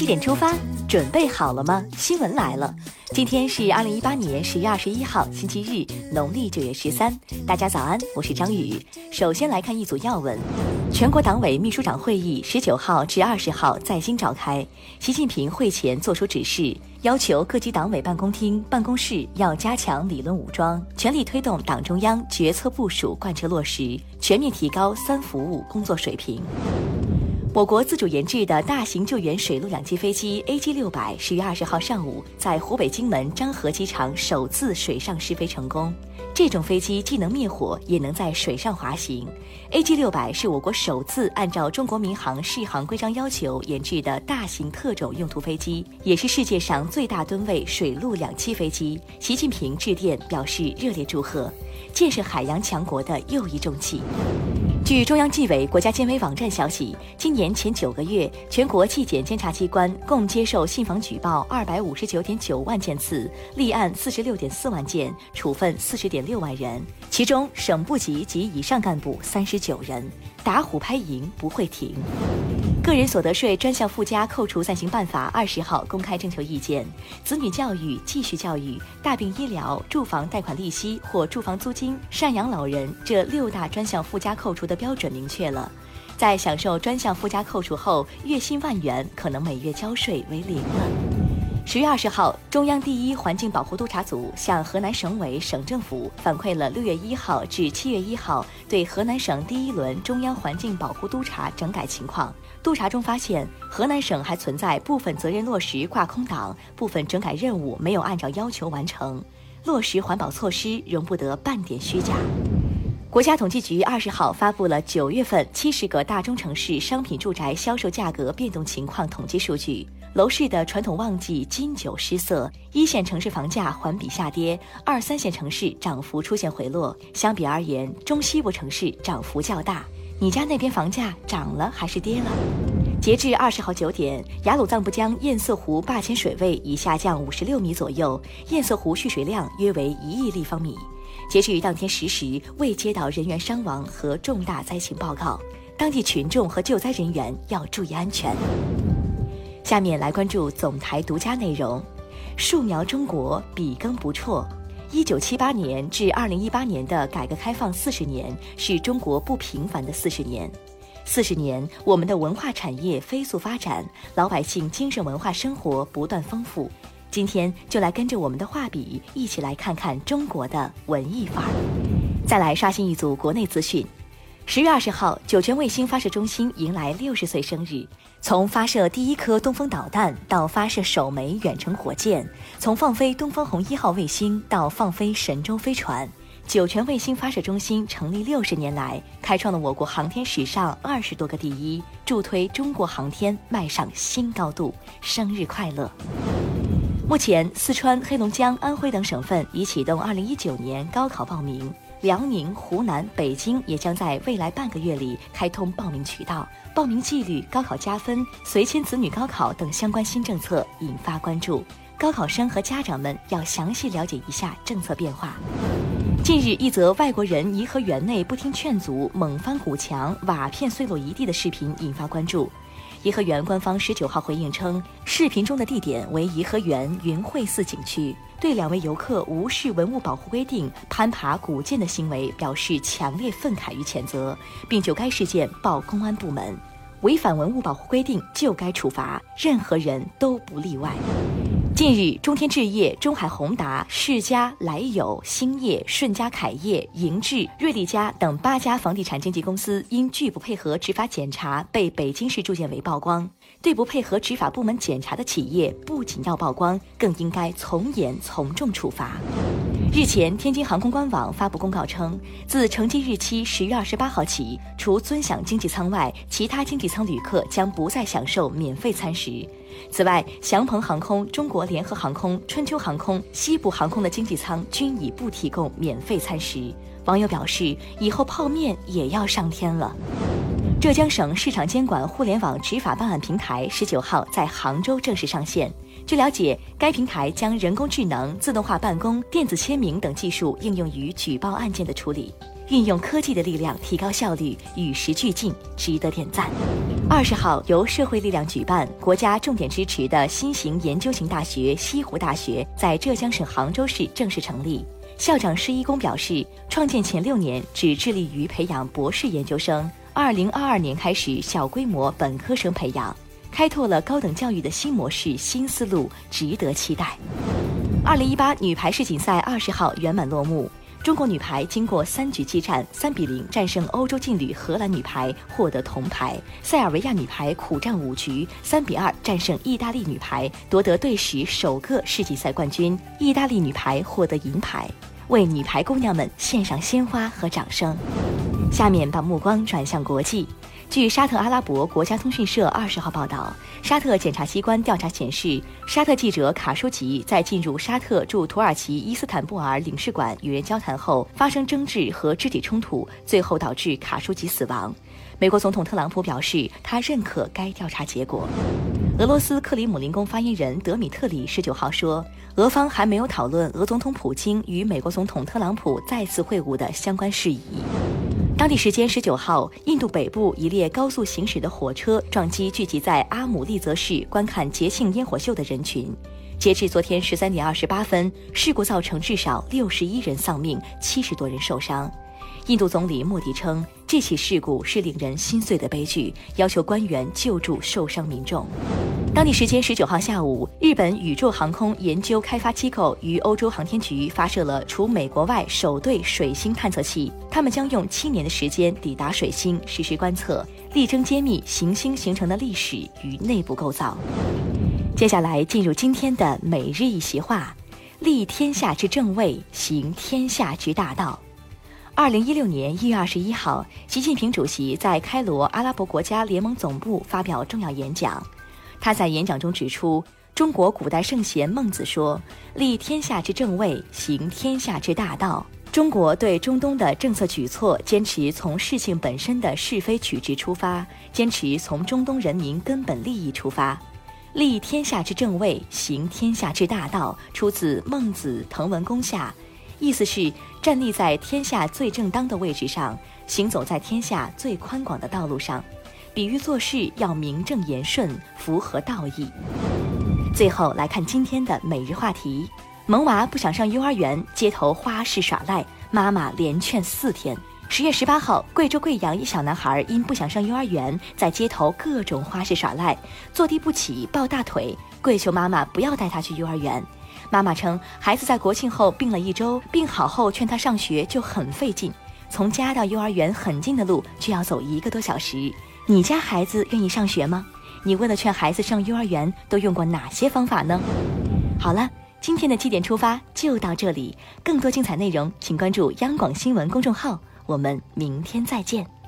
七点出发，准备好了吗？新闻来了，今天是二零一八年十月二十一号，星期日，农历九月十三。大家早安，我是张宇。首先来看一组要闻：全国党委秘书长会议十九号至二十号在京召开，习近平会前作出指示，要求各级党委办公厅、办公室要加强理论武装，全力推动党中央决策部署贯彻落实，全面提高“三服务”工作水平。我国自主研制的大型救援水陆两栖飞机 AG 六百十月二十号上午在湖北荆门漳河机场首次水上试飞成功。这种飞机既能灭火，也能在水上滑行。AG 六百是我国首次按照中国民航适航规章要求研制的大型特种用途飞机，也是世界上最大吨位水陆两栖飞机。习近平致电表示热烈祝贺，建设海洋强国的又一重器。据中央纪委国家监委网站消息，今年前九个月，全国纪检监察机关共接受信访举报二百五十九点九万件次，立案四十六点四万件，处分四十点六万人。其中，省部级及以上干部三十九人。打虎拍蝇不会停。个人所得税专项附加扣除暂行办法二十号公开征求意见，子女教育、继续教育、大病医疗、住房贷款利息或住房租金、赡养老人这六大专项附加扣除的标准明确了，在享受专项附加扣除后，月薪万元可能每月交税为零了。十月二十号，中央第一环境保护督察组向河南省委、省政府反馈了六月一号至七月一号对河南省第一轮中央环境保护督察整改情况。督查中发现，河南省还存在部分责任落实挂空档，部分整改任务没有按照要求完成，落实环保措施容不得半点虚假。国家统计局二十号发布了九月份七十个大中城市商品住宅销售价格变动情况统计数据。楼市的传统旺季金九失色，一线城市房价环比下跌，二三线城市涨幅出现回落。相比而言，中西部城市涨幅较大。你家那边房价涨了还是跌了？截至二十号九点，雅鲁藏布江堰塞湖坝前水位已下降五十六米左右，堰塞湖蓄水量约为一亿立方米。截至当天十时，未接到人员伤亡和重大灾情报告，当地群众和救灾人员要注意安全。下面来关注总台独家内容：树苗中国笔耕不辍。一九七八年至二零一八年的改革开放四十年，是中国不平凡的四十年。四十年，我们的文化产业飞速发展，老百姓精神文化生活不断丰富。今天就来跟着我们的画笔，一起来看看中国的文艺范儿。再来刷新一组国内资讯。十月二十号，酒泉卫星发射中心迎来六十岁生日。从发射第一颗东风导弹到发射首枚远程火箭，从放飞东方红一号卫星到放飞神舟飞船，酒泉卫星发射中心成立六十年来，开创了我国航天史上二十多个第一，助推中国航天迈上新高度。生日快乐！目前，四川、黑龙江、安徽等省份已启动二零一九年高考报名。辽宁、湖南、北京也将在未来半个月里开通报名渠道，报名纪律、高考加分、随迁子女高考等相关新政策引发关注，高考生和家长们要详细了解一下政策变化。近日，一则外国人颐和园内不听劝阻，猛翻古墙，瓦片碎落一地的视频引发关注。颐和园官方十九号回应称，视频中的地点为颐和园云会寺景区，对两位游客无视文物保护规定攀爬古建的行为表示强烈愤慨与谴责，并就该事件报公安部门。违反文物保护规定就该处罚，任何人都不例外。近日，中天置业、中海宏达、世嘉、来友、兴业、顺佳凯业、盈智、瑞丽家等八家房地产经纪公司因拒不配合执法检查，被北京市住建委曝光。对不配合执法部门检查的企业，不仅要曝光，更应该从严从重处罚。日前，天津航空官网发布公告称，自乘机日期十月二十八号起，除尊享经济舱外，其他经济舱旅客将不再享受免费餐食。此外，祥鹏航空、中国联合航空、春秋航空、西部航空的经济舱均已不提供免费餐食。网友表示，以后泡面也要上天了。浙江省市场监管互联网执法办案平台十九号在杭州正式上线。据了解，该平台将人工智能、自动化办公、电子签名等技术应用于举报案件的处理。运用科技的力量提高效率，与时俱进，值得点赞。二十号，由社会力量举办、国家重点支持的新型研究型大学西湖大学在浙江省杭州市正式成立。校长施一公表示，创建前六年只致力于培养博士研究生，二零二二年开始小规模本科生培养，开拓了高等教育的新模式、新思路，值得期待。二零一八女排世锦赛二十号圆满落幕。中国女排经过三局激战，三比零战胜欧洲劲旅荷兰女排，获得铜牌。塞尔维亚女排苦战五局，三比二战胜意大利女排，夺得队史首个世锦赛冠军。意大利女排获得银牌，为女排姑娘们献上鲜花和掌声。下面把目光转向国际。据沙特阿拉伯国家通讯社二十号报道，沙特检察机关调查显示，沙特记者卡舒吉在进入沙特驻土耳其伊斯坦布尔领事馆与人交谈后发生争执和肢体冲突，最后导致卡舒吉死亡。美国总统特朗普表示，他认可该调查结果。俄罗斯克里姆林宫发言人德米特里十九号说，俄方还没有讨论俄总统普京与美国总统特朗普再次会晤的相关事宜。当地时间十九号，印度北部一列高速行驶的火车撞击聚集在阿姆利则市观看节庆烟火秀的人群。截至昨天十三点二十八分，事故造成至少六十一人丧命，七十多人受伤。印度总理莫迪称，这起事故是令人心碎的悲剧，要求官员救助受伤民众。当地时间十九号下午，日本宇宙航空研究开发机构与欧洲航天局发射了除美国外首对水星探测器，他们将用七年的时间抵达水星实施观测，力争揭秘行星形成的历史与内部构造。接下来进入今天的每日一席话：立天下之正位，行天下之大道。二零一六年一月二十一号，习近平主席在开罗阿拉伯国家联盟总部发表重要演讲。他在演讲中指出，中国古代圣贤孟子说：“立天下之正位，行天下之大道。”中国对中东的政策举措，坚持从事情本身的是非曲直出发，坚持从中东人民根本利益出发。立天下之正位，行天下之大道，出自《孟子滕文公下》，意思是站立在天下最正当的位置上，行走在天下最宽广的道路上。比喻做事要名正言顺，符合道义。最后来看今天的每日话题：萌娃不想上幼儿园，街头花式耍赖，妈妈连劝四天。十月十八号，贵州贵阳一小男孩因不想上幼儿园，在街头各种花式耍赖，坐地不起，抱大腿，跪求妈妈不要带他去幼儿园。妈妈称，孩子在国庆后病了一周，病好后劝他上学就很费劲，从家到幼儿园很近的路，却要走一个多小时。你家孩子愿意上学吗？你为了劝孩子上幼儿园，都用过哪些方法呢？好了，今天的七点出发就到这里，更多精彩内容，请关注央广新闻公众号。我们明天再见。